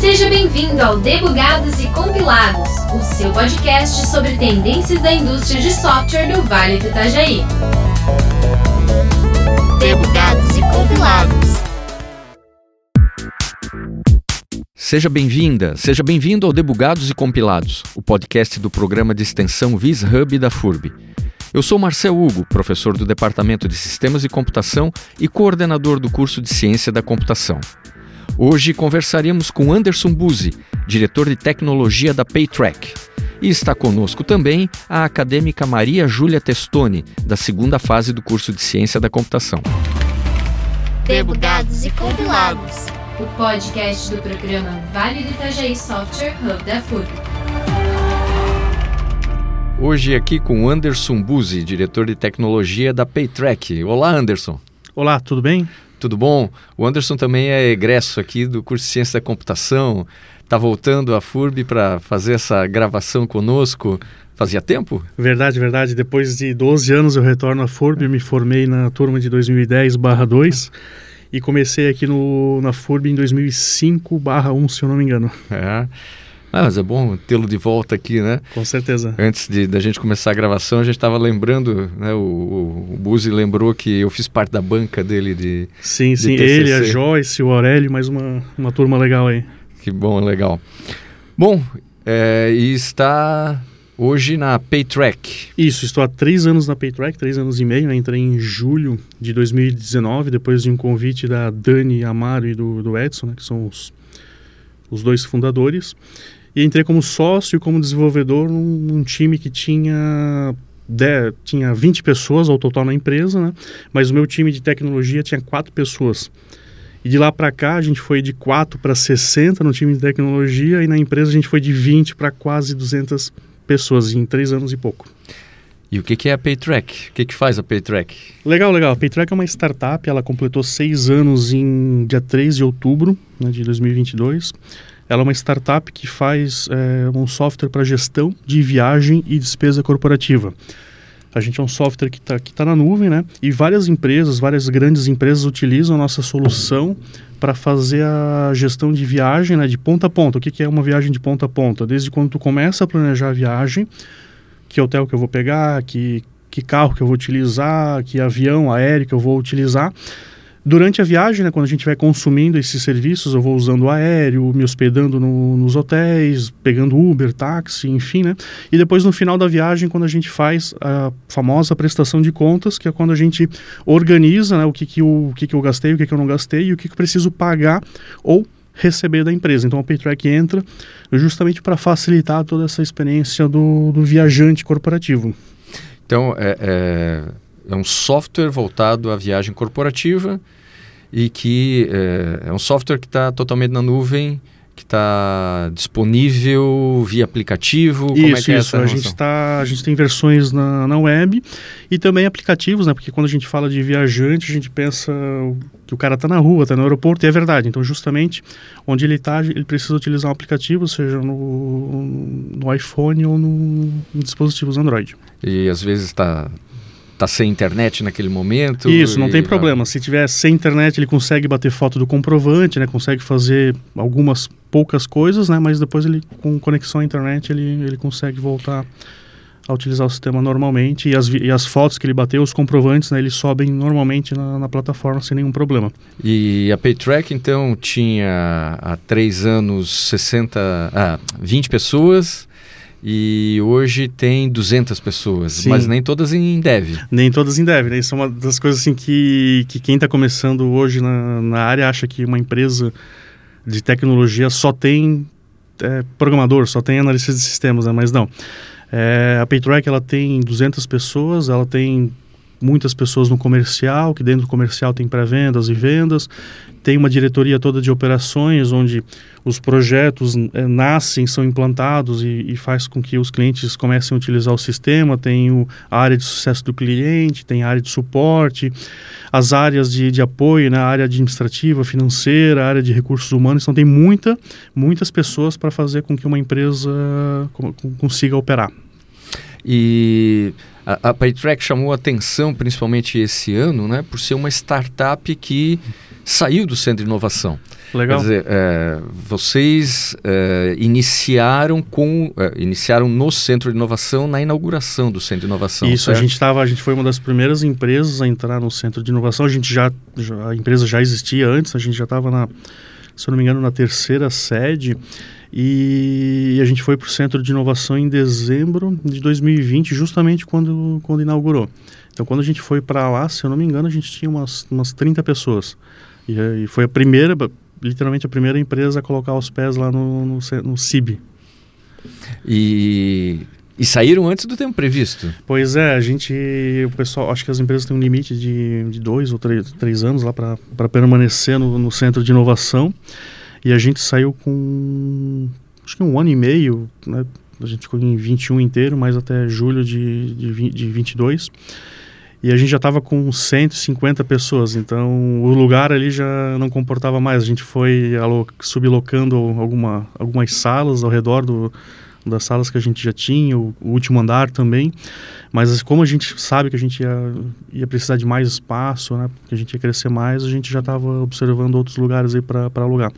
Seja bem-vindo ao Debugados e Compilados, o seu podcast sobre tendências da indústria de software do Vale do Itajaí. Debugados e Compilados. Seja bem-vinda, seja bem-vindo ao Debugados e Compilados, o podcast do programa de extensão VisHub da FURB. Eu sou Marcel Hugo, professor do Departamento de Sistemas e Computação e coordenador do curso de Ciência da Computação. Hoje conversaremos com Anderson Buzzi, diretor de tecnologia da Paytrack. E está conosco também a acadêmica Maria Júlia Testoni, da segunda fase do curso de Ciência da Computação. Debugados e Compilados. O podcast do programa Vale do Itajaí Software Hub da FURB. Hoje aqui com Anderson Buzzi, diretor de tecnologia da Paytrack. Olá, Anderson. Olá, tudo bem? Tudo bom? O Anderson também é egresso aqui do curso de Ciência da Computação. Está voltando à FURB para fazer essa gravação conosco. Fazia tempo? Verdade, verdade. Depois de 12 anos eu retorno à FURB, me formei na turma de 2010/2 e comecei aqui no, na FURB em 2005/1, se eu não me engano. É. Ah, mas é bom tê-lo de volta aqui, né? Com certeza. Antes de, da gente começar a gravação, a gente estava lembrando, né? O, o, o Buzi lembrou que eu fiz parte da banca dele de. Sim, de sim. TCC. Ele, a Joyce, o Aurélio, mais uma, uma turma legal aí. Que bom, legal. Bom, é, e está hoje na Paytrack. Isso, estou há três anos na Paytrack, três anos e meio. Né? Entrei em julho de 2019, depois de um convite da Dani Amaro e do, do Edson, né? que são os, os dois fundadores. E entrei como sócio e como desenvolvedor num, num time que tinha, de, tinha 20 pessoas ao total na empresa, né? mas o meu time de tecnologia tinha quatro pessoas. E de lá para cá a gente foi de 4 para 60 no time de tecnologia e na empresa a gente foi de 20 para quase 200 pessoas em três anos e pouco. E o que, que é a Paytrack? O que, que faz a Paytrack? Legal, legal. A Paytrack é uma startup, ela completou seis anos em dia 3 de outubro né, de 2022. Ela é uma startup que faz é, um software para gestão de viagem e despesa corporativa. A gente é um software que está que tá na nuvem, né? E várias empresas, várias grandes empresas utilizam a nossa solução para fazer a gestão de viagem, né? De ponta a ponta. O que, que é uma viagem de ponta a ponta? Desde quando tu começa a planejar a viagem, que hotel que eu vou pegar, que, que carro que eu vou utilizar, que avião aéreo que eu vou utilizar. Durante a viagem, né, quando a gente vai consumindo esses serviços, eu vou usando o aéreo, me hospedando no, nos hotéis, pegando Uber, táxi, enfim, né? E depois no final da viagem, quando a gente faz a famosa prestação de contas, que é quando a gente organiza né, o, que, que, eu, o que, que eu gastei, o que, que eu não gastei e o que, que eu preciso pagar ou receber da empresa. Então a Paytrack entra justamente para facilitar toda essa experiência do, do viajante corporativo. Então, é, é, é, um software voltado à viagem corporativa e que é, é um software que está totalmente na nuvem, que está disponível via aplicativo. Como isso, é que é isso. essa a gente tá, a gente tem versões na, na web e também aplicativos, né? Porque quando a gente fala de viajante, a gente pensa que o cara está na rua, está no aeroporto, e é verdade. Então, justamente onde ele está, ele precisa utilizar um aplicativo, seja no, no iPhone ou no, em dispositivos Android. E às vezes está tá sem internet naquele momento. Isso, não e- tem problema. Se tiver sem internet, ele consegue bater foto do comprovante, né? Consegue fazer algumas poucas coisas, né? Mas depois ele, com conexão à internet, ele, ele consegue voltar a utilizar o sistema normalmente e as, e as fotos que ele bateu, os comprovantes, né? Eles sobem normalmente na, na plataforma sem nenhum problema. E a Paytrack, então, tinha há três anos 60, ah, 20 pessoas e hoje tem 200 pessoas, Sim. mas nem todas em dev. Nem todas em dev, né? Isso é uma das coisas assim que, que quem está começando hoje na, na área acha que uma empresa de tecnologia só tem é, programador, só tem analista de sistemas, né? Mas não. É, a Paytrack, ela tem 200 pessoas, ela tem muitas pessoas no comercial, que dentro do comercial tem pré-vendas e vendas, tem uma diretoria toda de operações, onde os projetos é, nascem, são implantados e, e, faz com que os clientes comecem a utilizar o sistema. Tem o, a área de sucesso do cliente, tem a área de suporte, as áreas de, de apoio, né, a área administrativa, financeira, a área de recursos humanos. Então, tem muita, muitas pessoas para fazer com que uma empresa consiga operar. E a, a Paytrack chamou atenção, principalmente esse ano, né, por ser uma startup que saiu do Centro de Inovação. Legal. Quer dizer, é, vocês é, iniciaram com é, iniciaram no Centro de Inovação na inauguração do Centro de Inovação. Isso, certo? a gente estava, a gente foi uma das primeiras empresas a entrar no Centro de Inovação. A gente já, já a empresa já existia antes, a gente já estava na, se eu não me engano, na terceira sede. E a gente foi para o Centro de Inovação em dezembro de 2020, justamente quando, quando inaugurou. Então, quando a gente foi para lá, se eu não me engano, a gente tinha umas, umas 30 pessoas. E, e foi a primeira, literalmente a primeira empresa a colocar os pés lá no, no, no CIB. E, e saíram antes do tempo previsto? Pois é, a gente, o pessoal, acho que as empresas têm um limite de, de dois ou três, três anos lá para permanecer no, no centro de inovação. E a gente saiu com acho que um ano e meio, né? A gente ficou em 21 inteiro, mas até julho de, de, 20, de 22. E a gente já estava com 150 pessoas, então o lugar ali já não comportava mais. A gente foi sublocando alguma, algumas salas ao redor do, das salas que a gente já tinha, o, o, último andar também. Mas como a gente sabe que a gente ia, ia precisar de mais espaço, né, que a gente ia crescer mais, a gente já estava observando outros lugares aí para alugar.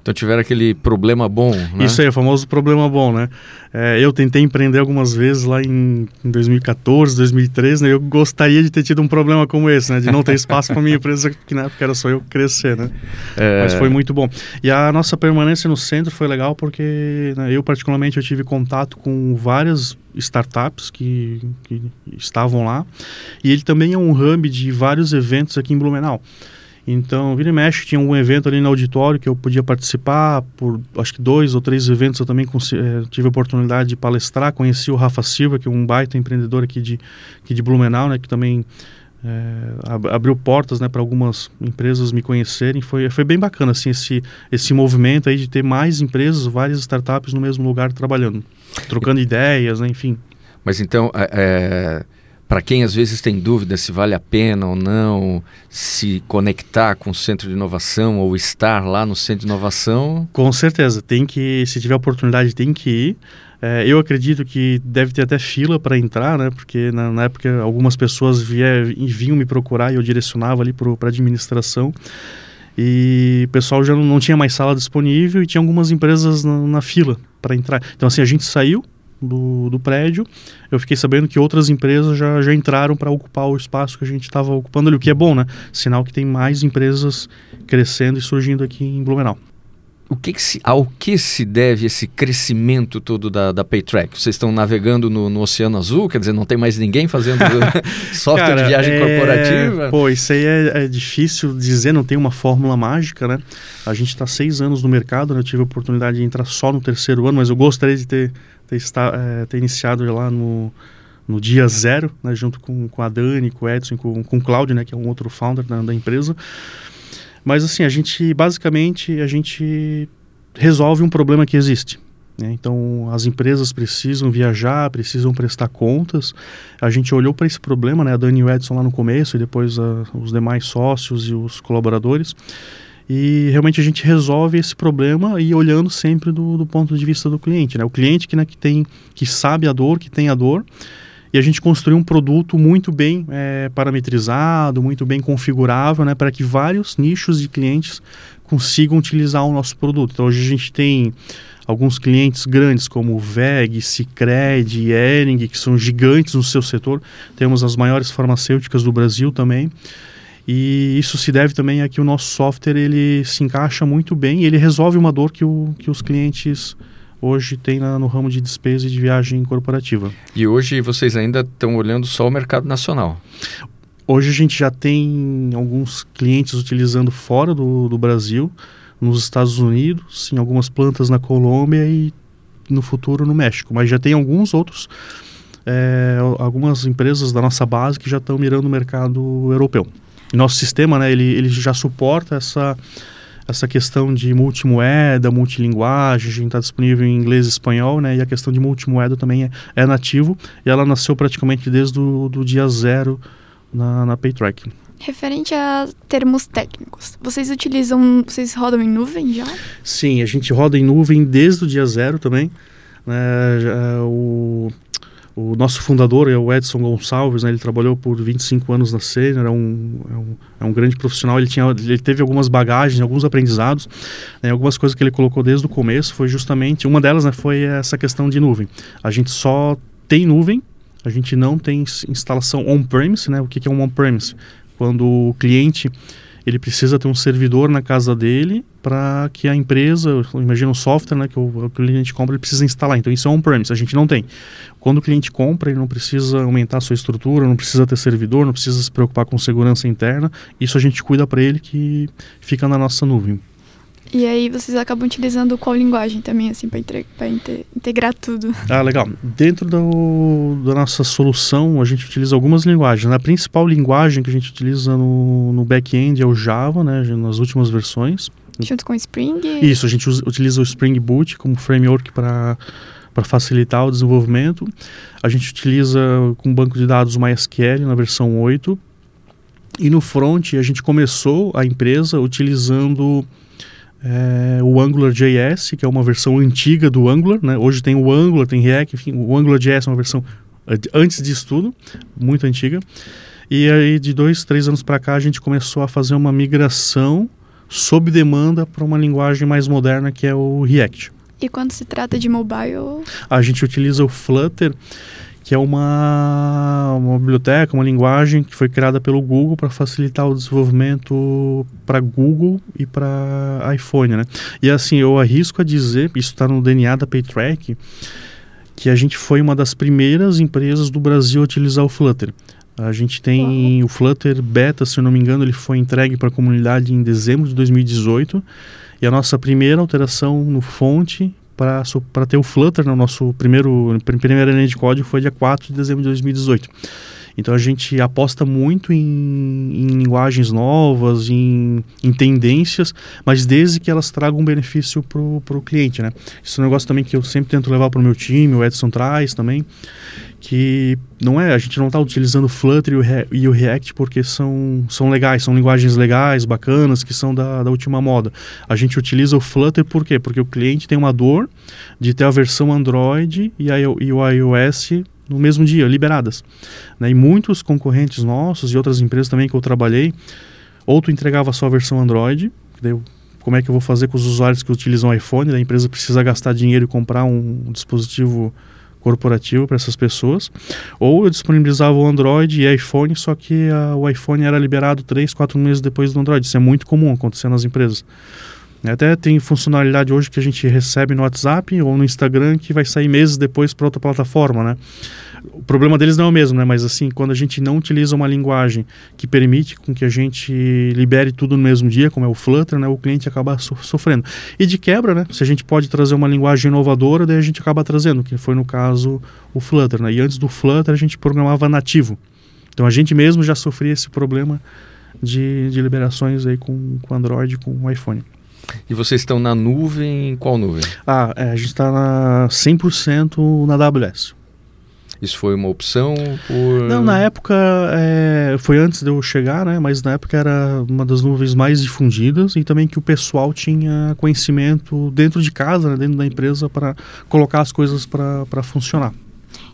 Então tiveram aquele problema bom, né? Isso aí, o famoso problema bom, né? É, eu tentei empreender algumas vezes lá em, em 2014, 2013, né? Eu gostaria de ter tido um problema como esse, né? De não ter espaço para minha empresa, que na época era só eu crescer, né? É... Mas foi muito bom. E a nossa permanência no centro foi legal porque né, eu, particularmente, eu tive contato com várias startups que, que estavam lá. E ele também é um hub de vários eventos aqui em Blumenau. Então, vira e mexe, tinha um evento ali no auditório que eu podia participar, por acho que dois ou três eventos eu também é, tive a oportunidade de palestrar, conheci o Rafa Silva, que é um baita empreendedor aqui de, aqui de Blumenau, né, que também é, abriu portas né, para algumas empresas me conhecerem. Foi, foi bem bacana assim, esse, esse movimento aí de ter mais empresas, várias startups no mesmo lugar trabalhando, trocando ideias, né, enfim. Mas então, é, para quem às vezes tem dúvida se vale a pena ou não se conectar com o centro de inovação ou estar lá no centro de inovação? Com certeza, tem que, se tiver oportunidade, tem que ir. É, eu acredito que deve ter até fila para entrar, né? Porque na, na, época algumas pessoas vier, vinham me procurar e eu direcionava ali para a administração. E o pessoal já não, não, tinha mais sala disponível e tinha algumas empresas na, na fila para entrar. Então, assim, a gente saiu, do, do prédio, eu fiquei sabendo que outras empresas já, já entraram para ocupar o espaço que a gente estava ocupando ali, o que é bom, né? Sinal que tem mais empresas crescendo e surgindo aqui em Blumenau. O que, que se, ao que se deve esse crescimento todo da, da Paytrack? Vocês estão navegando no, no, Oceano Azul? Quer dizer, não tem mais ninguém fazendo software Cara, de viagem é... corporativa? Pô, isso aí é, é, difícil dizer, não tem uma fórmula mágica, né? A gente está seis anos no mercado, né? Eu tive a oportunidade de entrar só no terceiro ano, mas eu gostaria de ter ter, está, é, ter iniciado lá no, no dia zero, né, junto com, com a Dani, com o Edson, com, com o Cláudio, né, que é um outro founder da, da empresa. Mas assim, a gente, basicamente, a gente resolve um problema que existe. Né? Então, as empresas precisam viajar, precisam prestar contas. A gente olhou para esse problema, né? A Dani e o Edson lá no começo e depois a, os demais sócios e os colaboradores. E realmente a gente resolve esse problema e olhando sempre do, do ponto de vista do cliente, né? O cliente que, né, que tem, que sabe a dor, que tem a dor, e a gente construiu um produto muito bem é, parametrizado, muito bem configurável, né, para que vários nichos de clientes consigam utilizar o nosso produto. Então hoje a gente tem alguns clientes grandes como VEG, Cicred, Ering, que são gigantes no seu setor. Temos as maiores farmacêuticas do Brasil também. E isso se deve também a que o nosso software ele se encaixa muito bem e ele resolve uma dor que, o, que os clientes hoje têm no ramo de despesa e de viagem corporativa. E hoje vocês ainda estão olhando só o mercado nacional? Hoje a gente já tem alguns clientes utilizando fora do, do Brasil, nos Estados Unidos, em algumas plantas na Colômbia e no futuro no México. Mas já tem alguns outros, é, algumas empresas da nossa base que já estão mirando o mercado europeu. Nosso sistema, né, ele, ele já suporta essa essa questão de multimoeda, multilinguagem, a gente está disponível em inglês e espanhol, né? E a questão de multimoeda também é, é nativo e ela nasceu praticamente desde o do dia zero na, na PayTrack. Referente a termos técnicos, vocês utilizam, vocês rodam em nuvem já? Sim, a gente roda em nuvem desde o dia zero também. Né? O, o nosso fundador é o Edson Gonçalves, né? ele trabalhou por 25 anos na Sênior, é um, é, um, é um grande profissional, ele, tinha, ele teve algumas bagagens, alguns aprendizados, né? algumas coisas que ele colocou desde o começo, foi justamente, uma delas né, foi essa questão de nuvem. A gente só tem nuvem, a gente não tem instalação on-premise, né? o que, que é um on-premise? Quando o cliente ele precisa ter um servidor na casa dele para que a empresa, imagina um software né, que o, o cliente compra, ele precisa instalar. Então isso é on-premise, a gente não tem. Quando o cliente compra, ele não precisa aumentar a sua estrutura, não precisa ter servidor, não precisa se preocupar com segurança interna. Isso a gente cuida para ele que fica na nossa nuvem. E aí vocês acabam utilizando qual linguagem também, assim, para integrar tudo? Ah, legal. Dentro do, da nossa solução, a gente utiliza algumas linguagens. A principal linguagem que a gente utiliza no, no back-end é o Java, né, nas últimas versões. Junto com o Spring? Isso, a gente utiliza o Spring Boot como framework para para facilitar o desenvolvimento. A gente utiliza com banco de dados MySQL na versão 8. E no front, a gente começou a empresa utilizando é, o AngularJS, que é uma versão antiga do Angular. Né? Hoje tem o Angular, tem React, enfim, o AngularJS é uma versão antes disso tudo, muito antiga. E aí, de dois, três anos para cá, a gente começou a fazer uma migração sob demanda para uma linguagem mais moderna que é o React. E quando se trata de mobile? A gente utiliza o Flutter, que é uma, uma biblioteca, uma linguagem que foi criada pelo Google para facilitar o desenvolvimento para Google e para iPhone, né? E assim, eu arrisco a dizer, isso está no DNA da PayTrack, que a gente foi uma das primeiras empresas do Brasil a utilizar o Flutter. A gente tem Uau. o Flutter Beta, se eu não me engano, ele foi entregue para a comunidade em dezembro de 2018. E a nossa primeira alteração no fonte para ter o Flutter no nosso primeiro primeira linha de código foi dia 4 de dezembro de 2018. Então a gente aposta muito em, em linguagens novas, em, em, tendências, mas desde que elas tragam benefício para o cliente, né? Isso é um negócio também que eu sempre tento levar para o meu time, o Edson traz também, que não é, a gente não está utilizando o Flutter e e o, React porque são, são legais, são linguagens legais, bacanas, que são da, da última moda. A gente utiliza o Flutter por quê? Porque o cliente tem uma dor de ter a versão Android e, a, e o iOS no mesmo dia, liberadas. Né? E muitos concorrentes nossos e outras empresas também que eu trabalhei, ou tu entregava só a versão Android, daí como é que eu vou fazer com os usuários que utilizam iPhone? A empresa precisa gastar dinheiro e comprar um, um dispositivo corporativo para essas pessoas, ou eu disponibilizava o Android e iPhone, só que a, o iPhone era liberado 3, 4 meses depois do Android. Isso é muito comum acontecer nas empresas. Até tem funcionalidade hoje que a gente recebe no WhatsApp ou no Instagram que vai sair meses depois para outra plataforma, né? O problema deles não é o mesmo, né? Mas assim, quando a gente não utiliza uma linguagem que permite com que a gente libere tudo no mesmo dia, como é o Flutter, né? O cliente acaba so sofrendo. E de quebra, né? Se a gente pode trazer uma linguagem inovadora, daí a gente acaba trazendo, que foi no caso o Flutter, né? E antes do Flutter a gente programava nativo. Então a gente mesmo já sofria esse problema de, de liberações aí com, com Android, com iPhone. E vocês estão na nuvem, em qual nuvem? Ah, é, a gente está na 100% na AWS. Isso foi uma opção por... Não, na época, é, foi antes de eu chegar, né? Mas na época era uma das nuvens mais difundidas e também que o pessoal tinha conhecimento dentro de casa, né, dentro da empresa, para colocar as coisas para funcionar.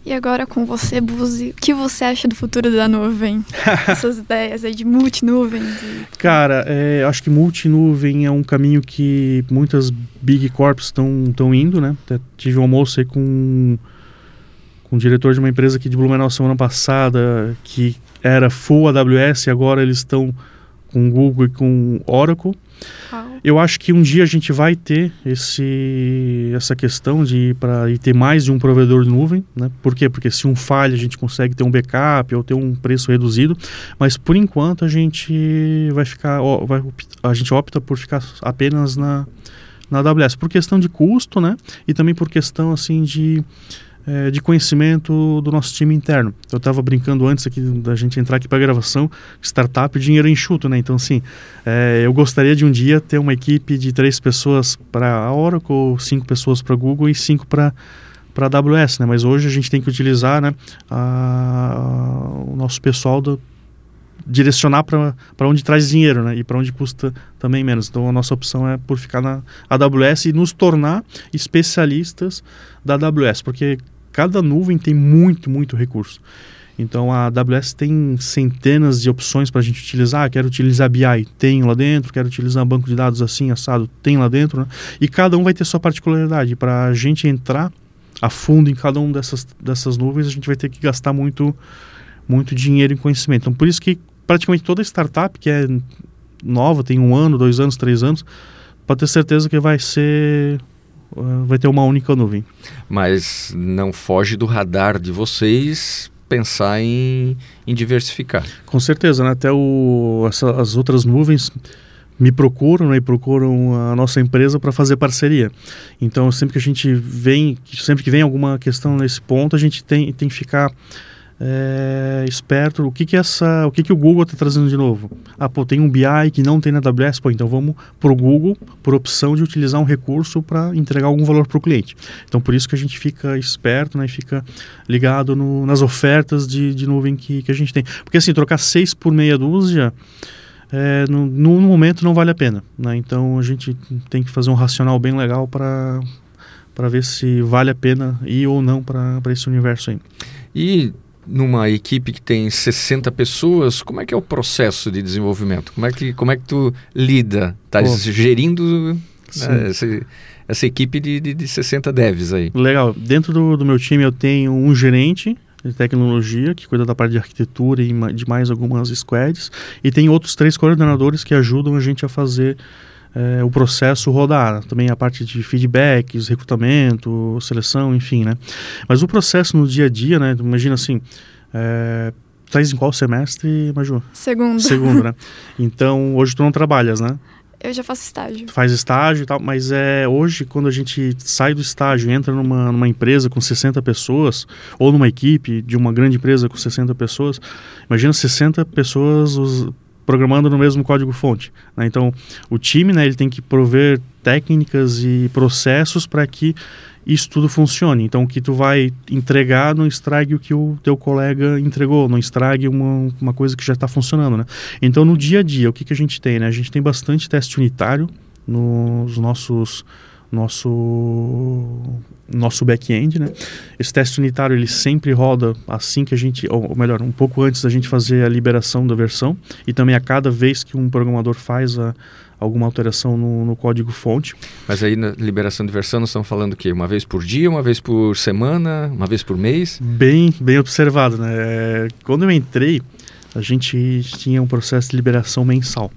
E agora com você, Buzi, o que você acha do futuro da nuvem? Essas ideias aí de multinuvens? E... Cara, é, acho que multinuvem é um caminho que muitas big corps estão indo, né? Até tive um almoço aí com, com o diretor de uma empresa aqui de Blumenau semana passada, que era full AWS e agora eles estão com Google e com Oracle. Eu acho que um dia a gente vai ter esse, essa questão de ir para ter mais de um provedor de nuvem, né? Por quê? Porque se um falha a gente consegue ter um backup ou ter um preço reduzido, mas por enquanto a gente vai ficar, ó, vai, a gente opta por ficar apenas na, na AWS por questão de custo, né? E também por questão assim de é, de conhecimento do nosso time interno. Eu estava brincando antes aqui da gente entrar aqui para gravação, startup, dinheiro enxuto, né? Então, assim, é, eu gostaria de um dia ter uma equipe de três pessoas para a Oracle, cinco pessoas para Google e cinco para para AWS, né? Mas hoje a gente tem que utilizar, né, a, o nosso pessoal do, direcionar para onde traz dinheiro, né? E para onde custa também menos. Então a nossa opção é por ficar na AWS e nos tornar especialistas da AWS, porque cada nuvem tem muito, muito recurso. Então a AWS tem centenas de opções para a gente utilizar. Quero utilizar BI, tem lá dentro. Quero utilizar banco de dados assim, assado, tem lá dentro. Né? E cada um vai ter sua particularidade. Para a gente entrar a fundo em cada uma dessas, dessas nuvens, a gente vai ter que gastar muito, muito dinheiro em conhecimento. Então por isso que praticamente toda startup que é nova, tem um ano, dois anos, três anos, pode ter certeza que vai ser vai ter uma única nuvem. Mas não foge do radar de vocês pensar em, em diversificar. Com certeza, né? até o, essa, as outras nuvens me procuram né, e procuram a nossa empresa para fazer parceria. Então, sempre que a gente vem, sempre que vem alguma questão nesse ponto, a gente tem, tem que ficar é, esperto. O que que essa, o que que o Google está trazendo de novo? Ah, pô, tem um BI que não tem na AWS, pô, então vamos para o Google por opção de utilizar um recurso para entregar algum valor para o cliente. Então por isso que a gente fica esperto, né, e fica ligado no, nas ofertas de, de nuvem que, que a gente tem. Porque assim, trocar seis por meia dúzia é, no, no, momento não vale a pena. Né? Então a gente tem que fazer um racional bem legal para para ver se vale a pena ir ou não para esse universo aí. E numa equipe que tem 60 pessoas, como é que é o processo de desenvolvimento? Como é que, como é que tu lida? Tá gerindo né, essa, essa, equipe de, de, de 60 devs aí? Legal. Dentro do, do meu time eu tenho um gerente de tecnologia, que cuida da parte de arquitetura e de mais algumas squads, e tem outros três coordenadores que ajudam a gente a fazer é, o processo rodar. Também a parte de feedbacks, recrutamento, seleção, enfim, né? Mas o processo no dia a dia, né? Imagina assim, é, em qual semestre, Maju? Segundo. Segundo, né? Então, hoje tu não trabalhas, né? Eu já faço estágio. Tu faz estágio e tal, mas é hoje, quando a gente sai do estágio e entra numa, numa empresa com 60 pessoas, ou numa equipe de uma grande empresa com 60 pessoas, imagina 60 pessoas os, programando no mesmo código-fonte. Né? Então, o time né, ele tem que prover técnicas e processos para que isso tudo funcione. Então, o que tu vai entregar não estrague o que o teu colega entregou, não estrague uma, uma coisa que já está funcionando, né? Então, no dia a dia, o que, que a gente tem, né? A gente tem bastante teste unitário nos nossos nosso nosso back-end, né? Esse teste unitário ele sempre roda assim que a gente, ou melhor, um pouco antes da gente fazer a liberação da versão e também a cada vez que um programador faz a, alguma alteração no, no código fonte. Mas aí na liberação de versão nós estamos falando o quê? Uma vez por dia, uma vez por semana, uma vez por mês? Bem, bem observado, né? É, quando eu entrei, a gente tinha um processo de liberação mensal.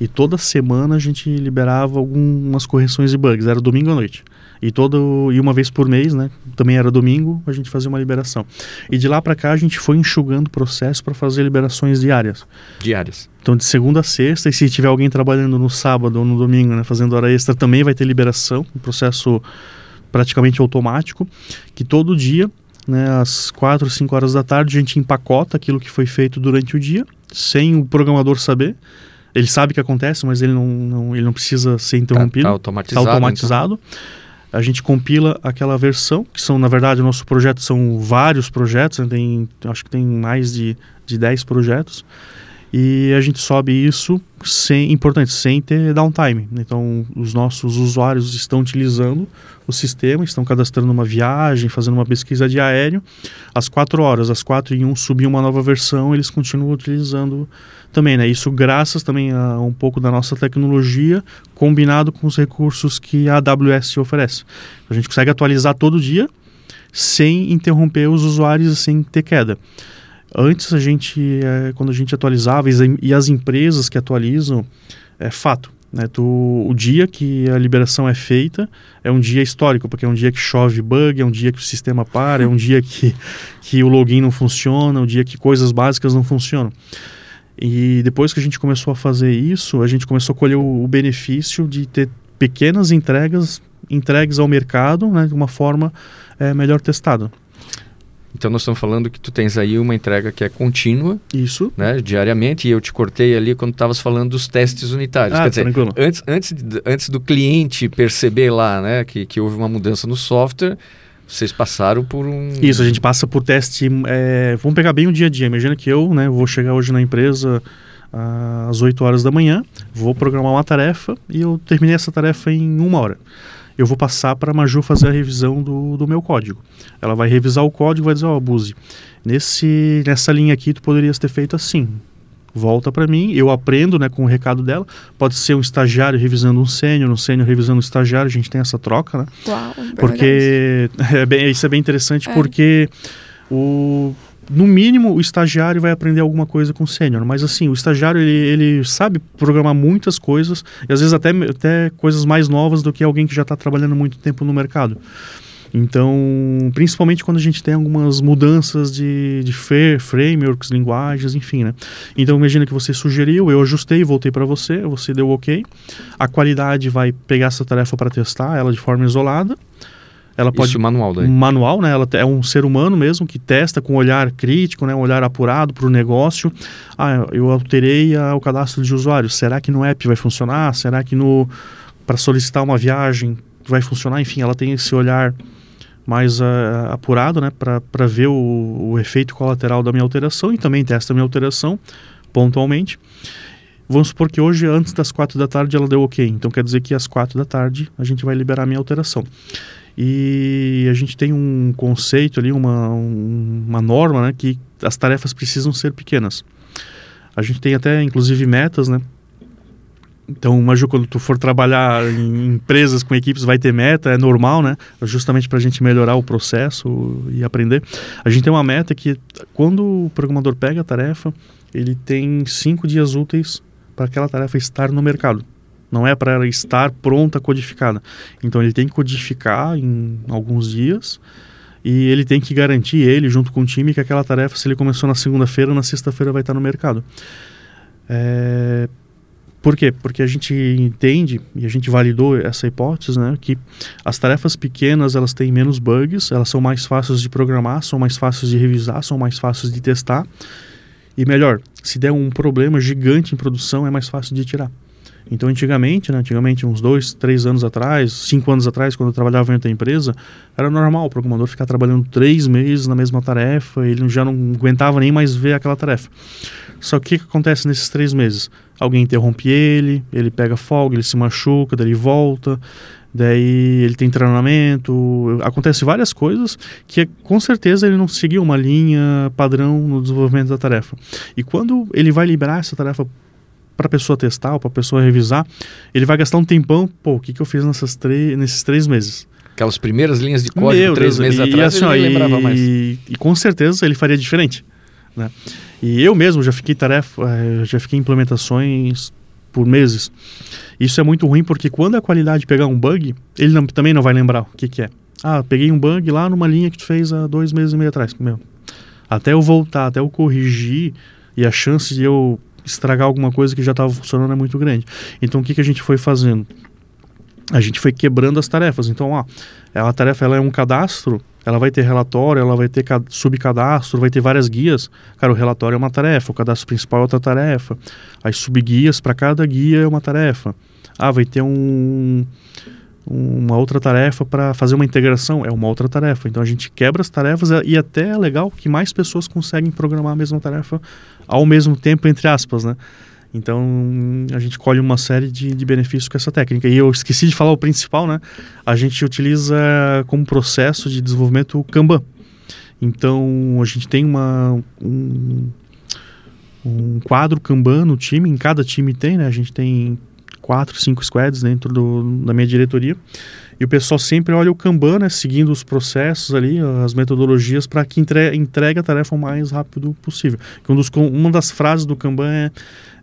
E toda semana a gente liberava algumas correções de bugs, era domingo à noite. E todo e uma vez por mês, né? Também era domingo, a gente fazia uma liberação. E de lá para cá a gente foi enxugando o processo para fazer liberações diárias. Diárias. Então de segunda a sexta, e se tiver alguém trabalhando no sábado ou no domingo, né, fazendo hora extra, também vai ter liberação, um processo praticamente automático, que todo dia, né, às 4, 5 horas da tarde, a gente empacota aquilo que foi feito durante o dia, sem o programador saber ele sabe que acontece, mas ele não, não ele não precisa ser interrompido. Está tá automatizado. Tá automatizado. Então. A gente compila aquela versão, que são, na verdade, o nosso projeto são vários projetos, né? tem, acho que tem mais de, de 10 projetos. E a gente sobe isso sem, importante, sem ter downtime. Então, os nossos usuários estão utilizando o sistema, estão cadastrando uma viagem, fazendo uma pesquisa de aéreo. Às 4 horas, às 4 e 1 subiu uma nova versão, eles continuam utilizando também, né? Isso graças também a um pouco da nossa tecnologia, combinado com os recursos que a AWS oferece. A gente consegue atualizar todo dia sem interromper os usuários sem ter queda. Antes a gente, é, quando a gente atualizava e as empresas que atualizam, é fato. Né? Tu, o dia que a liberação é feita é um dia histórico, porque é um dia que chove bug, é um dia que o sistema para, é um dia que, que o login não funciona, é um dia que coisas básicas não funcionam. E depois que a gente começou a fazer isso, a gente começou a colher o, o benefício de ter pequenas entregas entregues ao mercado né, de uma forma é, melhor testada. Então nós estamos falando que tu tens aí uma entrega que é contínua, Isso. né, diariamente, e eu te cortei ali quando estavas falando dos testes unitários. Ah, Quer dizer, tranquilo. antes, antes, de- antes do cliente perceber lá, né, que, que houve uma mudança no software, vocês passaram por um... Isso, a gente passa por teste. é, vamos pegar bem o dia a dia. Imagina que eu né, vou chegar hoje na empresa às 8 horas da manhã, vou programar uma tarefa e eu terminei essa tarefa em uma hora. Eu vou passar para a Maju fazer a revisão do, do meu código. Ela vai revisar o código e vai dizer: Ó, Buzi, nesse, nessa linha aqui tu poderias ter feito assim. Volta para mim, eu aprendo né, com o recado dela. Pode ser um estagiário revisando um sênior, um sênior revisando um estagiário, a gente tem essa troca, né? Uau, legal Porque é bem- isso é bem interessante É. porque o no mínimo o estagiário vai aprender alguma coisa com o sênior, mas assim, o estagiário ele, ele sabe programar muitas coisas e às vezes até, até coisas mais novas do que alguém que já está trabalhando muito tempo no mercado. Então, principalmente quando a gente tem algumas mudanças de, de frameworks, linguagens, enfim, né? Então, imagina que você sugeriu, eu ajustei, voltei para você, você deu ok. A qualidade vai pegar essa tarefa para testar ela de forma isolada. Ela pode Isso manual daí. manual, né? Ela é um ser humano mesmo que testa com um olhar crítico, né? Um olhar apurado para o negócio. Ah, eu alterei ah, o cadastro de usuário. Será que no app vai funcionar? Será que no para solicitar uma viagem vai funcionar? Enfim, ela tem esse olhar mais ah, apurado, né? Para ver o, o efeito colateral da minha alteração e também testa a minha alteração pontualmente. Vamos supor que hoje, antes das quatro da tarde, ela deu ok. Então quer dizer que às quatro da tarde a gente vai liberar a minha alteração. E a gente tem um conceito ali, uma, um- uma norma, né, que as tarefas precisam ser pequenas. A gente tem até, inclusive, metas, né? Então, Maju, quando tu for trabalhar em empresas com equipes, vai ter meta, é normal, né? Justamente para a gente melhorar o processo e aprender. A gente tem uma meta que, quando o programador pega a tarefa, ele tem cinco dias úteis para aquela tarefa estar no mercado. Não é para ela estar pronta, codificada. Então ele tem que codificar em alguns dias e ele tem que garantir, ele junto com o time, que aquela tarefa, se ele começou na segunda-feira, na sexta-feira vai estar no mercado. É... Por quê? Porque a gente entende e a gente validou essa hipótese, né, que as tarefas pequenas elas têm menos bugs, elas são mais fáceis de programar, são mais fáceis de revisar, são mais fáceis de testar. E melhor, se der um problema gigante em produção, é mais fácil de tirar. Então, antigamente, né, antigamente, uns dois, três anos atrás, cinco anos atrás, quando eu trabalhava em outra empresa, era normal o programador ficar trabalhando três meses na mesma tarefa, ele já não aguentava nem mais ver aquela tarefa. Só que o que, acontece nesses três meses? Alguém interrompe ele, ele pega folga, ele se machuca, daí ele volta, daí ele tem treinamento, acontece várias coisas que com certeza ele não seguiu uma linha padrão no desenvolvimento da tarefa. E quando ele vai liberar essa tarefa para a pessoa testar ou para a pessoa revisar, ele vai gastar um tempão. Pô, o que, que eu fiz nessas nesses três meses? Aquelas primeiras linhas de código, Meu três Deus, meses e, atrás, assim, eu ó, lembrava e, mais. E com certeza ele faria diferente. Né? E eu mesmo já fiquei tarefa, eh, já fiquei em implementações por meses. Isso é muito ruim porque quando a qualidade pegar um bug, ele não- também não vai lembrar o que, que é. Ah, peguei um bug lá numa linha que tu fez há dois meses e meio atrás. Meu, até eu voltar, até eu corrigir e a chance de eu estragar alguma coisa que já estava funcionando é muito grande. Então o que, que a gente foi fazendo? A gente foi quebrando as tarefas. Então, ó, a tarefa ela é um cadastro, ela vai ter relatório, ela vai ter ca- subcadastro, vai ter várias guias. Cara, o relatório é uma tarefa, o cadastro principal é outra tarefa. As subguias para cada guia é uma tarefa. Ah, vai ter um uma outra tarefa para fazer uma integração é uma outra tarefa. Então a gente quebra as tarefas e até é legal que mais pessoas conseguem programar a mesma tarefa ao mesmo tempo, entre aspas, né? Então a gente colhe uma série de, de benefícios com essa técnica. E eu esqueci de falar o principal, né? A gente utiliza como processo de desenvolvimento o Kanban. Então a gente tem uma, um, um quadro Kanban no time, em cada time tem, né? A gente tem quatro, cinco squads dentro do, da minha diretoria. E o pessoal sempre olha o Kanban, né, seguindo os processos ali, as metodologias, para que entre, entregue a tarefa o mais rápido possível. Um dos, uma das frases do Kanban é,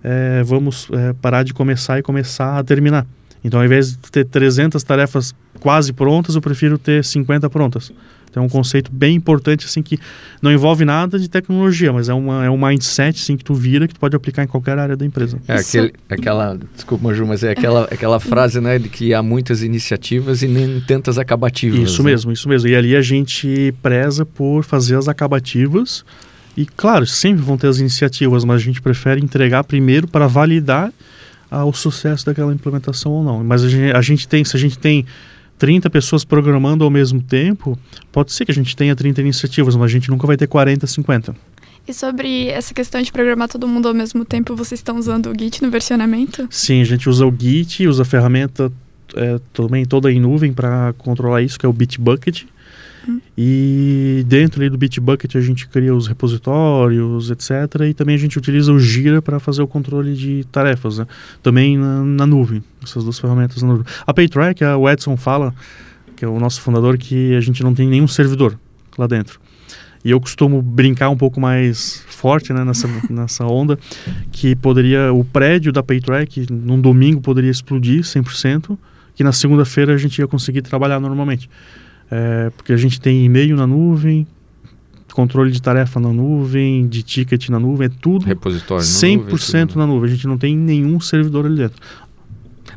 é vamos é, parar de começar e começar a terminar. Então, ao invés de ter 300 tarefas quase prontas, eu prefiro ter 50 prontas. Então, é um conceito bem importante, assim, que não envolve nada de tecnologia, mas é, uma, é um mindset, assim, que tu vira, que tu pode aplicar em qualquer área da empresa. É aquele, aquela, desculpa, mas é aquela, aquela frase, né, de que há muitas iniciativas e nem tantas acabativas. Isso né? mesmo, isso mesmo. E ali a gente preza por fazer as acabativas e, claro, sempre vão ter as iniciativas, mas a gente prefere entregar primeiro para validar ah, o sucesso daquela implementação ou não. Mas a gente, a gente tem, se a gente tem 30 pessoas programando ao mesmo tempo, pode ser que a gente tenha 30 iniciativas, mas a gente nunca vai ter 40, 50. E sobre essa questão de programar todo mundo ao mesmo tempo, vocês estão usando o Git no versionamento? Sim, a gente usa o Git, usa a ferramenta é, também toda em nuvem para controlar isso, que é o Bitbucket. Uhum. E dentro ali do Bitbucket a gente cria os repositórios, etc. E também a gente utiliza o Gira para fazer o controle de tarefas, né? também na, na, nuvem, essas duas ferramentas na nuvem. A PayTrack, o Edson fala, que é o nosso fundador, que a gente não tem nenhum servidor lá dentro. E eu costumo brincar um pouco mais forte né, nessa, nessa onda, que poderia, o prédio da PayTrack, num domingo, poderia explodir 100%, que na segunda-feira a gente ia conseguir trabalhar normalmente. É, porque a gente tem e-mail na nuvem, controle de tarefa na nuvem, de ticket na nuvem, é tudo Repositório 100% nuvem, tudo. na nuvem. A gente não tem nenhum servidor ali dentro.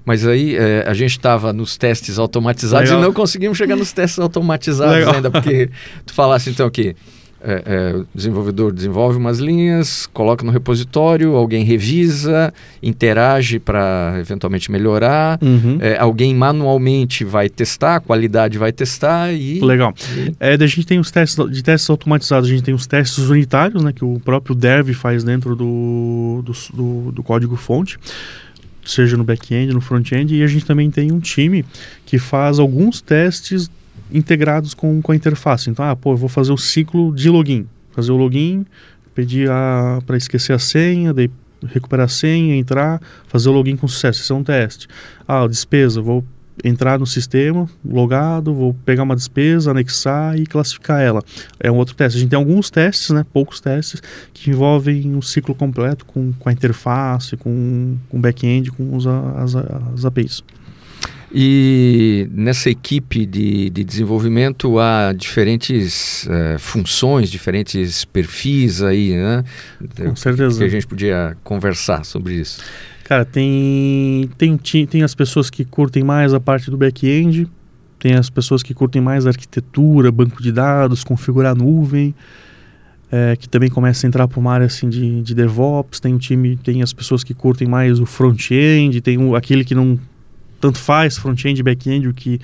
Mas aí é, a gente estava nos testes automatizados Legal. e não conseguimos chegar nos testes automatizados Legal. ainda, porque tu falasse então que é, é, o desenvolvedor desenvolve umas linhas, coloca no repositório, alguém revisa, interage para eventualmente melhorar, uhum. é, alguém manualmente vai testar, a qualidade vai testar e... Legal. E... É, a gente tem os testes de testes automatizados, a gente tem os testes unitários, né, que o próprio dev faz dentro do, do, do, do código fonte seja no back-end, no front-end, e a gente também tem um time que faz alguns testes integrados com, com a interface. Então, ah, pô, eu vou fazer o ciclo de login. Fazer o login, pedir para esquecer a senha, daí recuperar a senha, entrar, fazer o login com sucesso. Isso é um teste. Ah, despesa, vou entrar no sistema, logado, vou pegar uma despesa, anexar e classificar ela. É um outro teste. A gente tem alguns testes, né, poucos testes, que envolvem um ciclo completo com, com a interface, com o back-end, com os, as, as APIs. E nessa equipe de, de desenvolvimento há diferentes uh, funções, diferentes perfis aí, né? Com certeza. Que a gente podia conversar sobre isso. Cara, tem, tem, tem as pessoas que curtem mais a parte do back-end, tem as pessoas que curtem mais arquitetura, banco de dados, configurar nuvem, é, que também começa a entrar para uma área assim de, de DevOps, tem um time, tem as pessoas que curtem mais o front-end, tem o, aquele que não tanto faz, front-end back-end, o que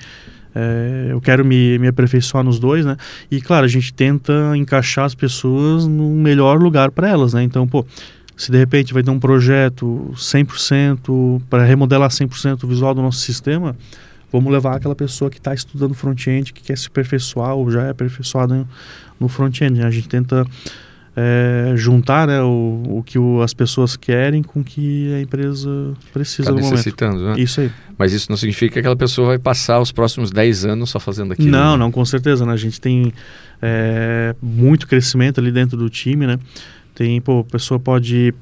é, eu quero me, me aperfeiçoar nos dois, né? E claro, a gente tenta encaixar as pessoas no melhor lugar para elas, né? Então, pô, se de repente vai ter um projeto 100% para remodelar 100% o visual do nosso sistema, vamos levar aquela pessoa que está estudando front-end, que quer se aperfeiçoar ou já é aperfeiçoada no front-end. Né? A gente tenta é, juntar né, o, o que o, as pessoas querem com o que a empresa precisa tá necessitando, momento. Né? Isso aí. Mas isso não significa que aquela pessoa vai passar os próximos 10 anos só fazendo aquilo. Não, né? não, com certeza. Né? A gente tem é, muito crescimento ali dentro do time, né? Tem, pô, a pessoa pode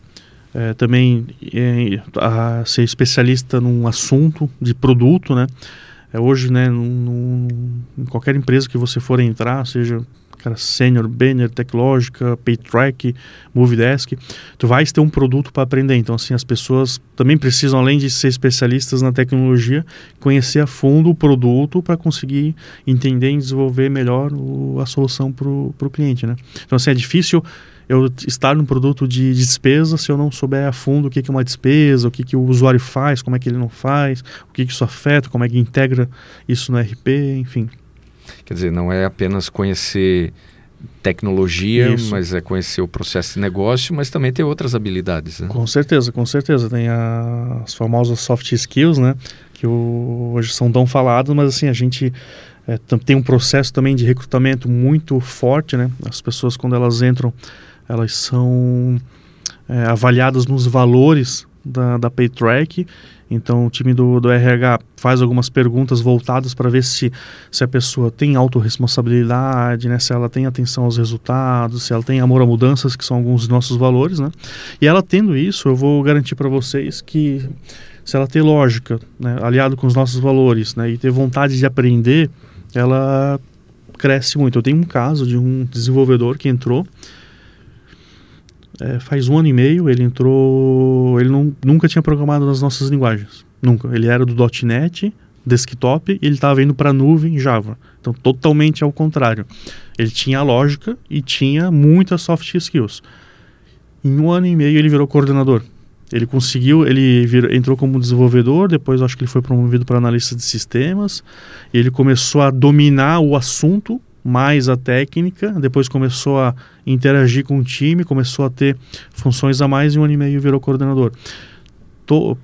é, também é, a, ser especialista num assunto de produto, né? É, hoje, né, num, em qualquer empresa que você for entrar, seja cara Senior, Banner, Teclógica, PayTrack, Movidesk, tu vais ter um produto para aprender. Então, assim, as pessoas também precisam, além de ser especialistas na tecnologia, conhecer a fundo o produto para conseguir entender e desenvolver melhor o, a solução para o cliente, né? Então, assim, é difícil eu estar num produto de despesa se eu não souber a fundo o que, é uma despesa, o que, que o usuário faz, como é que ele não faz, o que, que isso afeta, como é que integra isso no RP, enfim. Quer dizer, não é apenas conhecer tecnologia, Isso. mas é conhecer o processo de negócio, mas também ter outras habilidades. Né? Com certeza, com certeza. Tem a, as famosas soft skills, né? Que o, hoje são tão faladas, mas assim, a gente é, tem um processo também de recrutamento muito forte, né? As pessoas, quando elas entram, elas são é, avaliadas nos valores da, da PayTrack então, o time do, do RH faz algumas perguntas voltadas para ver se, se a pessoa tem autorresponsabilidade, né? se ela tem atenção aos resultados, se ela tem amor a mudanças, que são alguns dos nossos valores. Né? E ela tendo isso, eu vou garantir para vocês que se ela ter lógica, né, aliado com os nossos valores, né, e ter vontade de aprender, ela cresce muito. Eu tenho um caso de um desenvolvedor que entrou é, faz um ano e meio, ele entrou, ele não, nunca tinha programado nas nossas linguagens, nunca. Ele era do .NET, desktop, e ele estava indo para a nuvem Java. Então, totalmente ao contrário. Ele tinha a lógica e tinha muitas soft skills. Em um ano e meio, ele virou coordenador. Ele conseguiu, ele entrou como desenvolvedor, depois acho que ele foi promovido para analista de sistemas. ele começou a dominar o assunto, mais a técnica, depois começou a interagir com o time, começou a ter funções a mais e um ano e meio virou coordenador. Tô,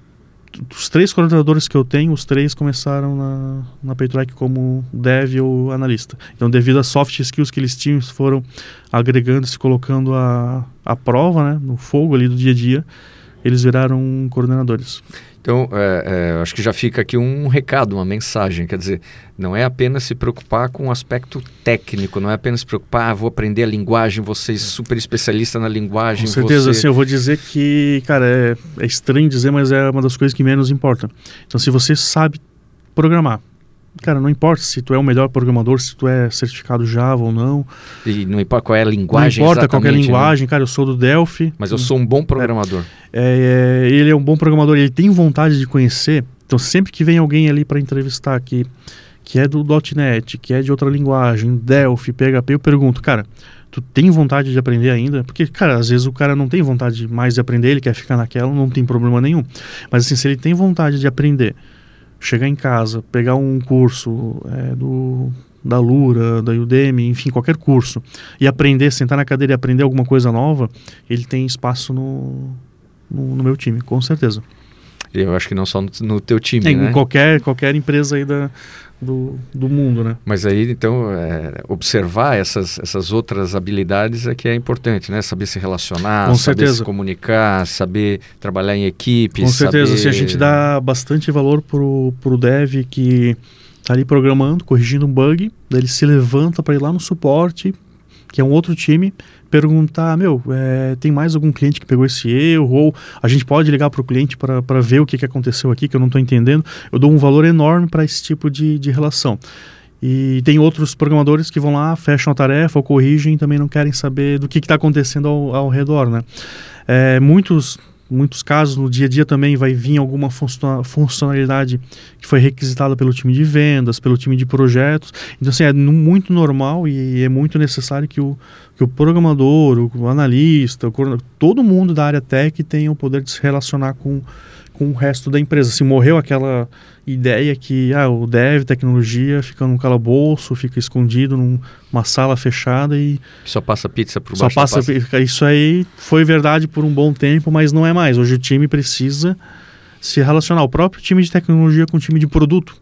os três coordenadores que eu tenho, os três começaram na, na Paytrack como dev ou analista. Então, devido às soft skills que eles tinham, foram agregando, se colocando a prova, né, no fogo ali do dia a dia, eles viraram coordenadores. Então, é, é, acho que já fica aqui um recado, uma mensagem. Quer dizer, não é apenas se preocupar com o aspecto técnico, não é apenas se preocupar, ah, vou aprender a linguagem, você é super especialista na linguagem. Com certeza, você... assim, eu vou dizer que, cara, é, é estranho dizer, mas é uma das coisas que menos importa. Então, se você sabe programar, cara, não importa se tu é o melhor programador, se tu é certificado Java ou não. E não importa qual é a linguagem. Não importa qual é a né? linguagem, né? cara, eu sou do Delphi. Mas eu sou um bom programador. É, é, ele é um bom programador, ele tem vontade de conhecer. Então sempre que vem alguém ali para entrevistar aqui, que é do .NET, que é de outra linguagem, Delphi, PHP, eu pergunto, cara, tu tem vontade de aprender ainda? Porque, cara, às vezes o cara não tem vontade mais de aprender, ele quer ficar naquela, não tem problema nenhum. Mas assim, se ele tem vontade de aprender chegar em casa, pegar um curso é, do, da Lura, da Udemy, enfim, qualquer curso, e aprender, sentar na cadeira e aprender alguma coisa nova, ele tem espaço no, no, no meu time, com certeza. Eu acho que não só no, no teu time, é, né? Em qualquer, qualquer empresa aí da, do, do mundo, né? Mas aí, então, é, observar essas, essas outras habilidades é que é importante, né? Saber se relacionar, Com saber certeza. se comunicar, saber trabalhar em equipe. Com certeza, saber... assim, a gente dá bastante valor pro, pro dev que tá ali programando, corrigindo um bug, daí ele se levanta para ir lá no suporte, que é um outro time, perguntar, meu, é, tem mais algum cliente que pegou esse erro? Ou a gente pode ligar para o cliente para ver o que, que aconteceu aqui, que eu não estou entendendo. Eu dou um valor enorme para esse tipo de, de relação. E tem outros programadores que vão lá, fecham a tarefa ou corrigem e também não querem saber do que está acontecendo ao, ao redor, né? É, muitos muitos casos no dia a dia também vai vir alguma funcionalidade que foi requisitada pelo time de vendas, pelo time de projetos. Então, assim, é muito normal e é muito necessário que o, que o programador, o analista, o, todo mundo da área tech tenha o poder de se relacionar com, com o resto da empresa. Se morreu aquela ideia que ah, o dev, tecnologia, fica num calabouço, fica escondido numa sala fechada e... Só passa pizza por baixo Só passa, passa. Isso aí foi verdade por um bom tempo, mas não é mais. Hoje o time precisa se relacionar. O próprio time de tecnologia com o time de produto,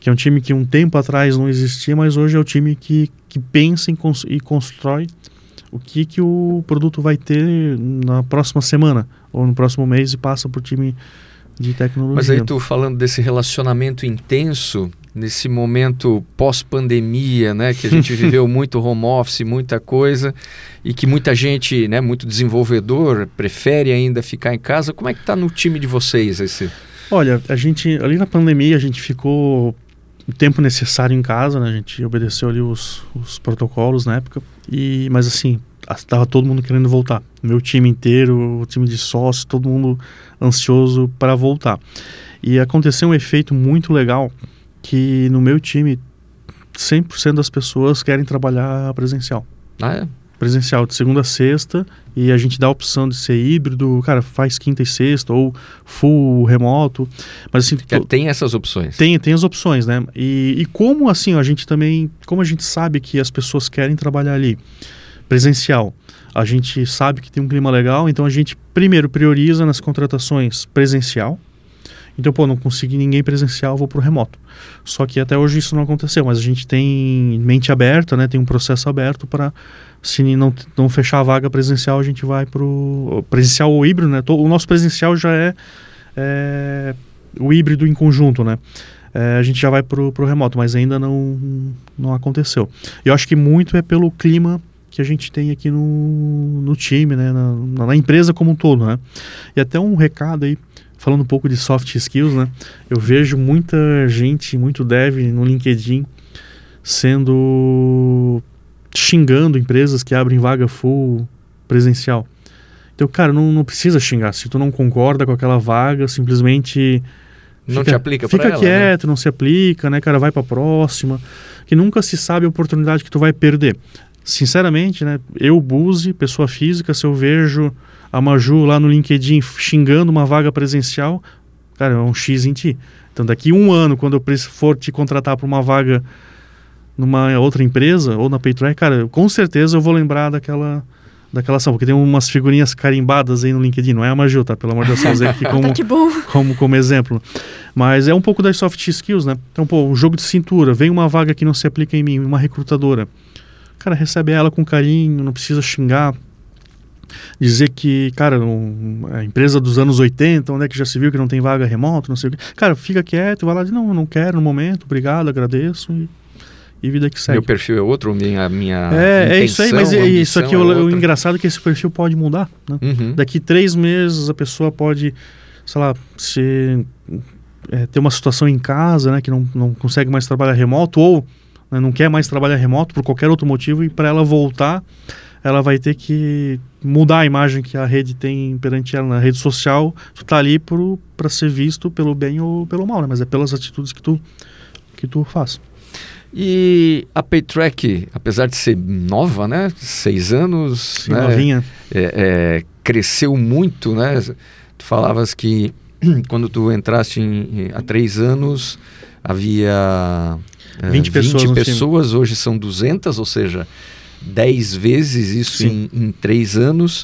que é um time que um tempo atrás não existia, mas hoje é o time que, que pensa cons e constrói o que, que o produto vai ter na próxima semana ou no próximo mês e passa para o time de tecnologia. Mas aí tu falando desse relacionamento intenso, nesse momento pós-pandemia, né, que a gente viveu muito home office, muita coisa, e que muita gente, né, muito desenvolvedor, prefere ainda ficar em casa. Como é que está no time de vocês esse? Olha, a gente ali na pandemia a gente ficou o tempo necessário em casa, né? A gente obedeceu ali os, os protocolos na época. E mas assim, estava todo mundo querendo voltar. Meu time inteiro, o time de sócios, todo mundo ansioso para voltar. E aconteceu um efeito muito legal que no meu time 100% das pessoas querem trabalhar presencial. Ah, é? Presencial, de segunda a sexta, e a gente dá a opção de ser híbrido, cara, faz quinta e sexta, ou full remoto. Mas assim. É, tem essas opções. Tem, tem as opções, né? E, e como assim, a gente também. Como a gente sabe que as pessoas querem trabalhar ali presencial. A gente sabe que tem um clima legal, então a gente primeiro prioriza nas contratações presencial. Então, pô, não consegui ninguém presencial, vou pro remoto. Só que até hoje isso não aconteceu, mas a gente tem mente aberta, né? Tem um processo aberto para se não, não fechar a vaga presencial, a gente vai pro presencial ou híbrido, né? O nosso presencial já é, é o híbrido em conjunto, né? É, a gente já vai pro, pro remoto, mas ainda não, não aconteceu. Eu acho que muito é pelo clima que a gente tem aqui no, no time, né, na, na, empresa como um todo, né? E até um recado aí, falando um pouco de soft skills, né? Eu vejo muita gente, muito dev no LinkedIn sendo xingando empresas que abrem vaga full presencial. Então, cara, não, não precisa xingar. Se tu não concorda com aquela vaga, simplesmente não fica, te aplica Fica ela, quieto, né? não se aplica, né, cara? Vai para próxima. Que nunca se sabe a oportunidade que tu vai perder. Sinceramente, né? Eu, Buzi, pessoa física, se eu vejo a Maju lá no LinkedIn xingando uma vaga presencial, cara, é um X em ti. Então, daqui um ano, quando eu for te contratar para uma vaga numa outra empresa ou na Paytrack, cara, com certeza eu vou lembrar daquela daquela ação, porque tem umas figurinhas carimbadas aí no LinkedIn, não é a Maju, tá? Pelo amor de Deus, usei aqui como, tá como, como exemplo. Mas é um pouco das soft skills, né? Então, pô, o jogo de cintura, vem uma vaga que não se aplica em mim, uma recrutadora. Cara, recebe ela com carinho, não precisa xingar. Dizer que, cara, um, a empresa dos anos 80, onde é que já se viu que não tem vaga remoto, não sei o quê. Cara, fica quieto, vai lá e diz, não, não quero no momento, obrigado, agradeço. E e vida que segue. Meu perfil é outro, minha minha É, é isso aí, mas é isso aqui é o, o, engraçado é que esse perfil pode mudar, né? Uhum. Daqui três meses a pessoa pode, sei lá, se é, ter uma situação em casa, né, que não, não consegue mais trabalhar remoto ou né, não quer mais trabalhar remoto por qualquer outro motivo e para ela voltar, ela vai ter que mudar a imagem que a rede tem perante ela na rede social. Tu tá ali para ser visto pelo bem ou pelo mal, né? Mas é pelas atitudes que tu que tu faz. E a Paytrack, apesar de ser nova, né? Seis anos. Sim, né? novinha. É, é, cresceu muito, né? Tu falavas que quando tu entraste em, há três anos havia 20 uh, pessoas, 20 pessoas hoje são 200, ou seja, 10 vezes isso em, em, três anos.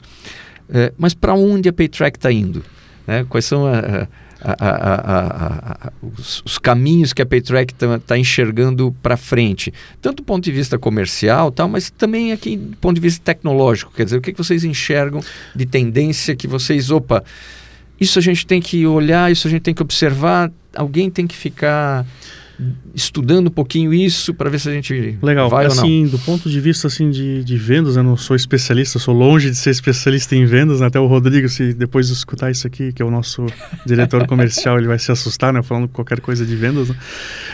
Uh, mas para onde a Paytrack está indo? Né? Quais são a, a, a, os, os, caminhos que a Paytrack está tá enxergando para frente? Tanto do ponto de vista comercial, tal, mas também aqui do ponto de vista tecnológico. Quer dizer, o que, que vocês enxergam de tendência que vocês, opa, isso a gente tem que olhar, isso a gente tem que observar, alguém tem que ficar estudando um pouquinho isso para ver se a gente Legal. vai assim, ou não. do ponto de vista assim de, de vendas, eu não sou especialista, sou longe de ser especialista em vendas, né? até o Rodrigo, se depois de escutar isso aqui, que é o nosso diretor comercial, ele vai se assustar, né, falando qualquer coisa de vendas, né?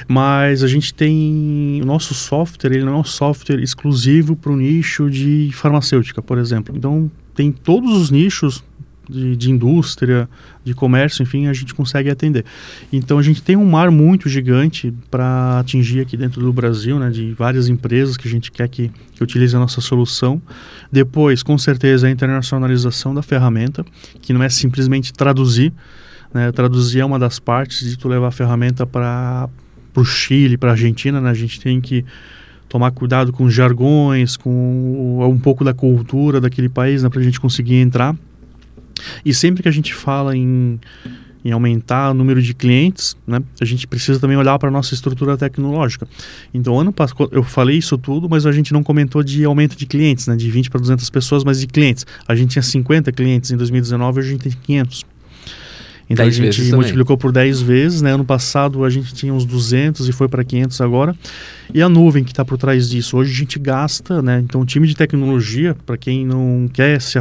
Mas a gente tem o nosso software, ele não é um software exclusivo para o nicho de farmacêutica, por exemplo. Então, tem todos os nichos de, de, indústria, de comércio, enfim, a gente consegue atender. Então a gente tem um mar muito gigante para atingir aqui dentro do Brasil, né, de várias empresas que a gente quer que, que utilize a nossa solução. Depois, com certeza, a internacionalização da ferramenta, que não é simplesmente traduzir. Né, traduzir é uma das partes de tu levar a ferramenta para o Chile, para a Argentina, né, a gente tem que tomar cuidado com os jargões, com um pouco da cultura daquele país, né, para a gente conseguir entrar. E sempre que a gente fala em, em aumentar o número de clientes, né, a gente precisa também olhar para a nossa estrutura tecnológica. Então, ano passado, eu falei isso tudo, mas a gente não comentou de aumento de clientes, né, de 20 para 200 pessoas, mas de clientes. A gente tinha 50 clientes em 2019, hoje a gente tem 500. Então a gente multiplicou por 10 vezes, né? Ano passado a gente tinha uns 200 e foi para 500 agora. E a nuvem que está por trás disso, hoje a gente gasta, né? Então o time de tecnologia, para quem não quer se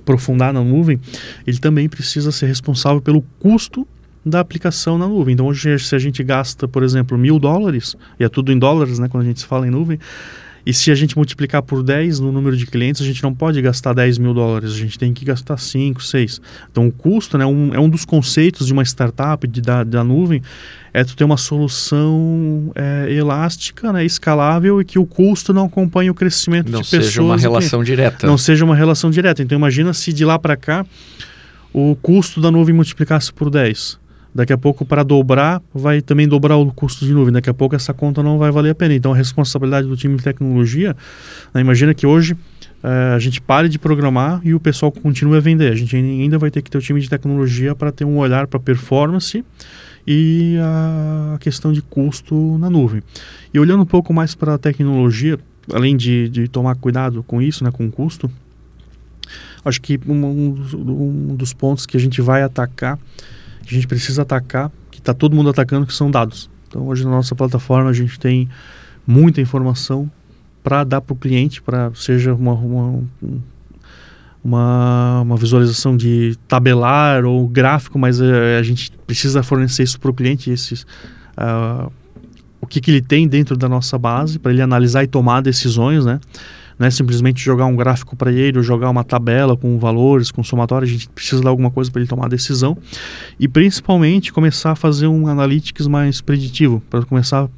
aprofundar na nuvem, ele também precisa ser responsável pelo custo da aplicação na nuvem. Então hoje se a gente gasta, por exemplo, mil dólares, e é tudo em dólares, né? Quando a gente fala em nuvem, e se a gente multiplicar por 10 no número de clientes, a gente não pode gastar 10 mil dólares, a gente tem que gastar 5, 6. Então o custo né, um, é um dos conceitos de uma startup de, da, da nuvem, é tu ter uma solução é, elástica, né, escalável e que o custo não acompanhe o crescimento não de pessoas. Não seja uma relação direta. Não seja uma relação direta. Então imagina se de lá para cá o custo da nuvem multiplicasse por 10. Daqui a pouco, para dobrar, vai também dobrar o custo de nuvem. Daqui a pouco, essa conta não vai valer a pena. Então, a responsabilidade do time de tecnologia, né, imagina que hoje é, a gente pare de programar e o pessoal continue a vender. A gente ainda vai ter que ter o time de tecnologia para ter um olhar para performance e a questão de custo na nuvem. E olhando um pouco mais para a tecnologia, além de, de tomar cuidado com isso, né, com o custo, acho que um, um dos pontos que a gente vai atacar que a gente precisa atacar, que está todo mundo atacando, que são dados. Então, hoje na nossa plataforma a gente tem muita informação para dar para o cliente, para seja uma, uma, uma, uma visualização de tabelar ou gráfico, mas é, a gente precisa fornecer isso para o cliente, esses, uh, o que, que ele tem dentro da nossa base, para ele analisar e tomar decisões, né? Não é simplesmente jogar um gráfico para ele ou jogar uma tabela com valores, com somatório, a gente precisa dar alguma coisa para ele tomar a decisão. E principalmente começar a fazer um analytics mais preditivo, para começar a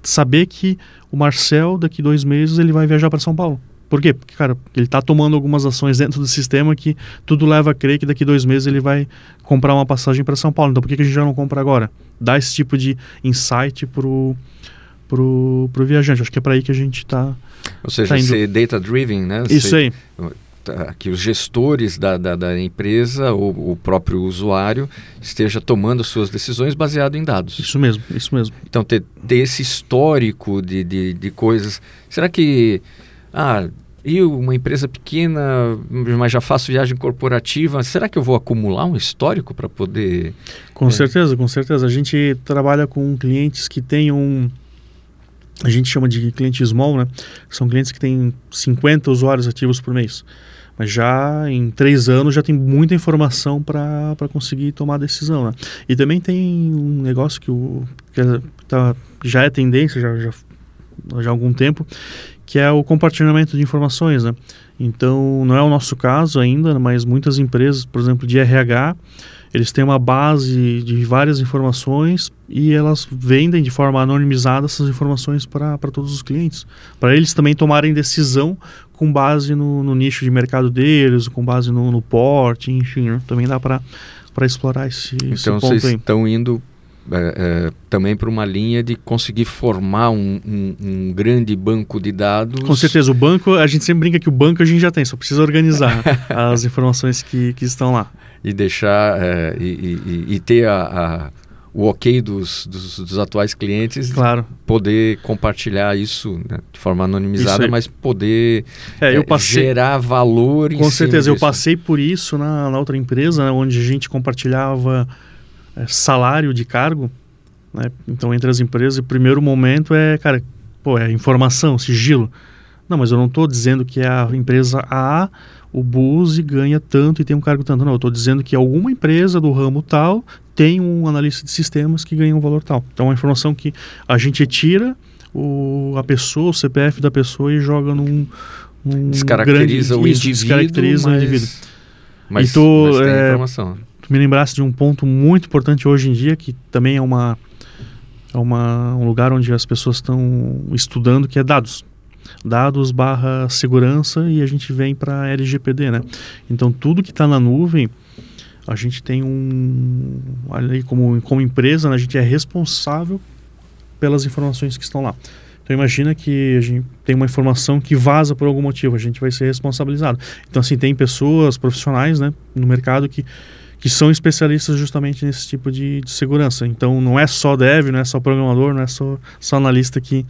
saber que o Marcel, daqui dois meses, ele vai viajar para São Paulo. Por quê? Porque, cara, ele está tomando algumas ações dentro do sistema que tudo leva a crer que daqui dois meses ele vai comprar uma passagem para São Paulo. Então, por que, que a gente já não compra agora? Dá esse tipo de insight pro pro, pro viajante. Acho que é para aí que a gente está. Ou seja, tá ser data driven, né? Isso ser, aí. Tá, que os gestores da, da, da, empresa ou o próprio usuário esteja tomando suas decisões baseado em dados. Isso mesmo, isso mesmo. Então, ter, ter esse histórico de, de, de coisas. Será que. Ah, eu, uma empresa pequena, mas já faço viagem corporativa, será que eu vou acumular um histórico para poder. Com é... certeza, com certeza. A gente trabalha com clientes que têm um. A gente chama de cliente small, né? São clientes que têm 50 usuários ativos por mês. Mas já em três anos já tem muita informação para conseguir tomar decisão. Né? E também tem um negócio que, o, que é, tá, já é tendência, já, já, já há algum tempo, que é o compartilhamento de informações, né? Então, não é o nosso caso ainda, mas muitas empresas, por exemplo, de RH, eles têm uma base de várias informações e elas vendem de forma anonimizada essas informações para todos os clientes, para eles também tomarem decisão com base no, no, nicho de mercado deles, com base no, no porte, enfim, né? também dá para explorar esse, então, esse ponto Então, vocês aí. estão indo é, é, também para uma linha de conseguir formar um, um, um, grande banco de dados. Com certeza, o banco, a gente sempre brinca que o banco a gente já tem, só precisa organizar as informações que, que estão lá. E deixar, é, e, e, e, ter a, a, o ok dos, dos, dos, atuais clientes, claro. poder compartilhar isso né, de forma anonimizada, mas poder é, eu passei, gerar valor Com certeza, eu passei por isso na, na outra empresa, né, onde a gente compartilhava é, salário de cargo, né? Então, entre as empresas, o primeiro momento é, cara, pô, é informação, sigilo. Não, mas eu não estou dizendo que é a empresa A, o Buse ganha tanto e tem um cargo tanto. Não, eu estou dizendo que alguma empresa do ramo tal tem um analista de sistemas que ganha um valor tal. Então, é uma informação que a gente tira o, a pessoa, o CPF da pessoa e joga num, num descaracteriza grande, o indivíduo, descaracteriza mas, o indivíduo. Mas, e tu, mas tem é, informação tu me lembrasse de um ponto muito importante hoje em dia, que também é, uma, é uma, um lugar onde as pessoas estão estudando, que é dados. Dados barra segurança e a gente vem para LGPD, né? Então, tudo que está na nuvem, a gente tem um... Ali, como, como empresa, né, a gente é responsável pelas informações que estão lá. Então imagina que a gente tem uma informação que vaza por algum motivo, a gente vai ser responsabilizado. Então assim, tem pessoas profissionais, né, no mercado que que são especialistas justamente nesse tipo de, de, segurança. Então não é só dev, não é só programador, não é só, só analista que,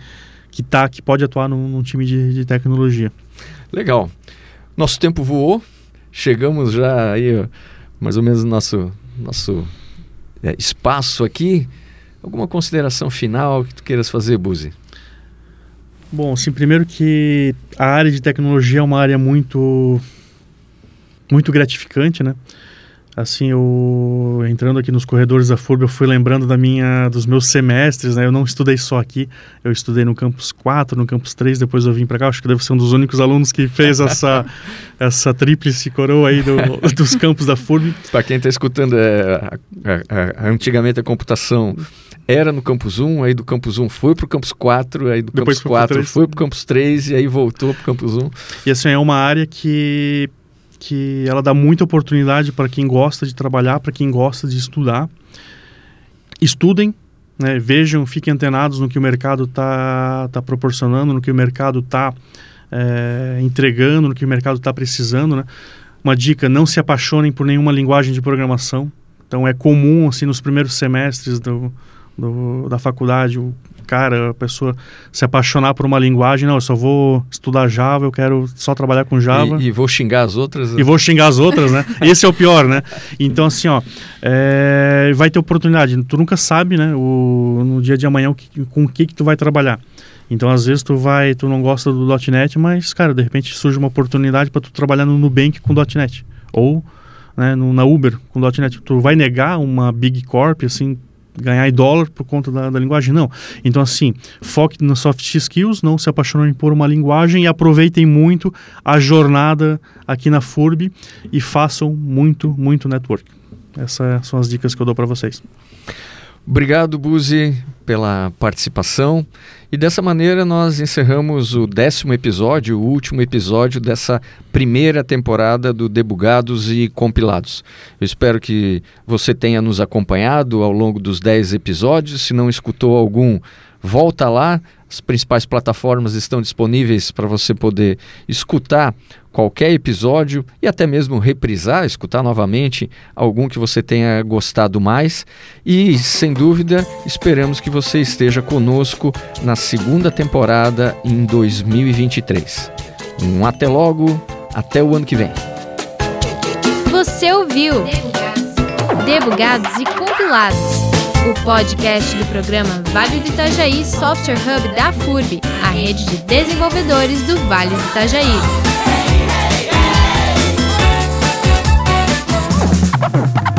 que, tá, que pode atuar num, num time de, de, tecnologia. Legal. Nosso tempo voou, chegamos já aí mais ou menos no nosso, nosso é, espaço aqui. Alguma consideração final que tu queiras fazer, Buzi? Bom, assim, primeiro que a área de tecnologia é uma área muito muito gratificante, né? Assim, eu entrando aqui nos corredores da FURB, eu fui lembrando da minha, dos meus semestres, né? Eu não estudei só aqui, eu estudei no campus 4, no campus 3, depois eu vim para cá, acho que devo ser um dos únicos alunos que fez essa, essa tríplice coroa aí do, dos campos da FURB. Para quem está escutando, é, a, a, antigamente a computação era no campus 1, aí do campus 1 foi para o campus 4, aí do depois campus 4 foi para o campus 3 e aí voltou para o campus 1. E assim, é uma área que que ela dá muita oportunidade para quem gosta de trabalhar, para quem gosta de estudar. Estudem, né, vejam, fiquem antenados no que o mercado está tá proporcionando, no que o mercado está é, entregando, no que o mercado está precisando. Né? Uma dica: não se apaixonem por nenhuma linguagem de programação. Então é comum assim nos primeiros semestres do, do, da faculdade o cara, a pessoa se apaixonar por uma linguagem, não, eu só vou estudar Java, eu quero só trabalhar com Java. E, e vou xingar as outras. E vou xingar as outras, né? Esse é o pior, né? Então, assim, ó, é, vai ter oportunidade. Tu nunca sabe, né, o, no dia de amanhã, o que, com o que, que tu vai trabalhar. Então, às vezes, tu vai, tu não gosta do .NET, mas, cara, de repente surge uma oportunidade para tu trabalhar no Nubank com .NET. Ou né, no, na Uber com .NET. Tu vai negar uma Big Corp, assim, ganhar em dólar por conta da, da, linguagem, não. Então, assim, foque nas soft skills, não se apaixonem por uma linguagem e aproveitem muito a jornada aqui na FURB e façam muito, muito network. Essas são as dicas que eu dou para vocês. Obrigado, Buzi, pela participação. E dessa maneira nós encerramos o décimo episódio, o último episódio dessa primeira temporada do Debugados e Compilados. Eu espero que você tenha nos acompanhado ao longo dos dez episódios. Se não escutou algum, volta lá. As principais plataformas estão disponíveis para você poder escutar qualquer episódio e até mesmo reprisar, escutar novamente algum que você tenha gostado mais. E, sem dúvida, esperamos que você esteja conosco na segunda temporada em 2023. Um até logo, até o ano que vem. Você ouviu Debugados, Debugados e Compilados o podcast do programa Vale do Itajaí Software Hub da FURB, a rede de desenvolvedores do Vale do Itajaí. Hey, hey, hey.